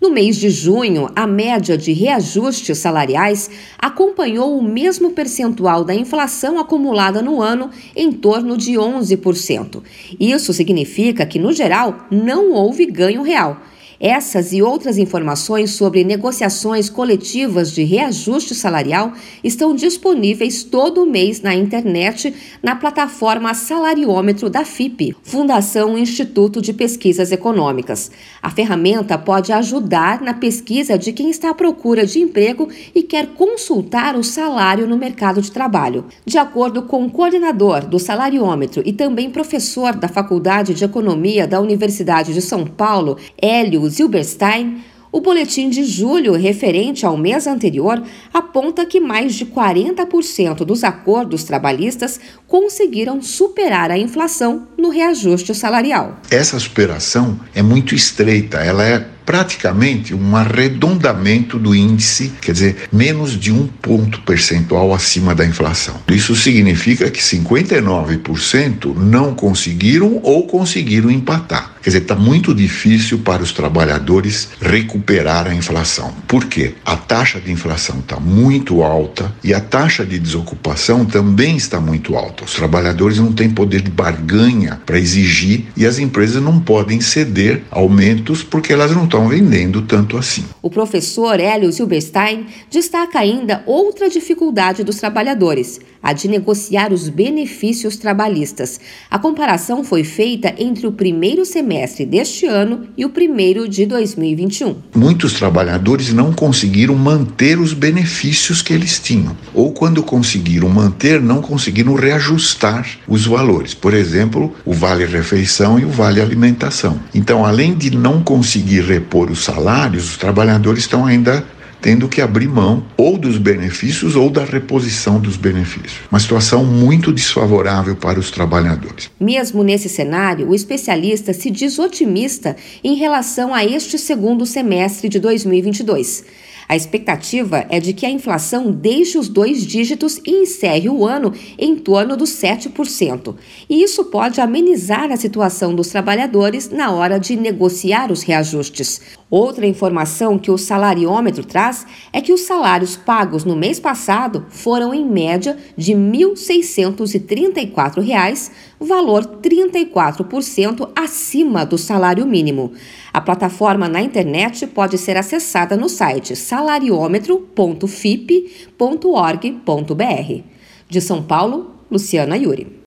No mês de junho, a média de reajustes salariais acompanhou o mesmo percentual da inflação acumulada no ano, em torno de 11%. Isso significa que, no geral, não houve ganho real. Essas e outras informações sobre negociações coletivas de reajuste salarial estão disponíveis todo mês na internet na plataforma Salariômetro da FIP, Fundação Instituto de Pesquisas Econômicas. A ferramenta pode ajudar na pesquisa de quem está à procura de emprego e quer consultar o salário no mercado de trabalho. De acordo com o coordenador do Salariômetro e também professor da Faculdade de Economia da Universidade de São Paulo, Hélio Zilberstein, o boletim de julho, referente ao mês anterior, aponta que mais de 40% dos acordos trabalhistas conseguiram superar a inflação no reajuste salarial. Essa superação é muito estreita, ela é praticamente um arredondamento do índice, quer dizer, menos de um ponto percentual acima da inflação. Isso significa que 59% não conseguiram ou conseguiram empatar. Quer dizer, está muito difícil para os trabalhadores recuperar a inflação. Por quê? A taxa de inflação está muito alta e a taxa de desocupação também está muito alta. Os trabalhadores não têm poder de barganha para exigir e as empresas não podem ceder aumentos porque elas não estão estão vendendo tanto assim. O professor Hélio Silberstein destaca ainda outra dificuldade dos trabalhadores, a de negociar os benefícios trabalhistas. A comparação foi feita entre o primeiro semestre deste ano e o primeiro de 2021. Muitos trabalhadores não conseguiram manter os benefícios que eles tinham, ou quando conseguiram manter, não conseguiram reajustar os valores. Por exemplo, o vale refeição e o vale alimentação. Então, além de não conseguir repor os salários, os trabalhadores estão ainda tendo que abrir mão ou dos benefícios ou da reposição dos benefícios. Uma situação muito desfavorável para os trabalhadores. Mesmo nesse cenário, o especialista se diz otimista em relação a este segundo semestre de 2022. A expectativa é de que a inflação deixe os dois dígitos e encerre o ano em torno dos 7%. E isso pode amenizar a situação dos trabalhadores na hora de negociar os reajustes. Outra informação que o salariômetro traz é que os salários pagos no mês passado foram em média de R$ 1.634, valor 34% acima do salário mínimo. A plataforma na internet pode ser acessada no site salariômetro.fip.org.br. De São Paulo, Luciana Yuri.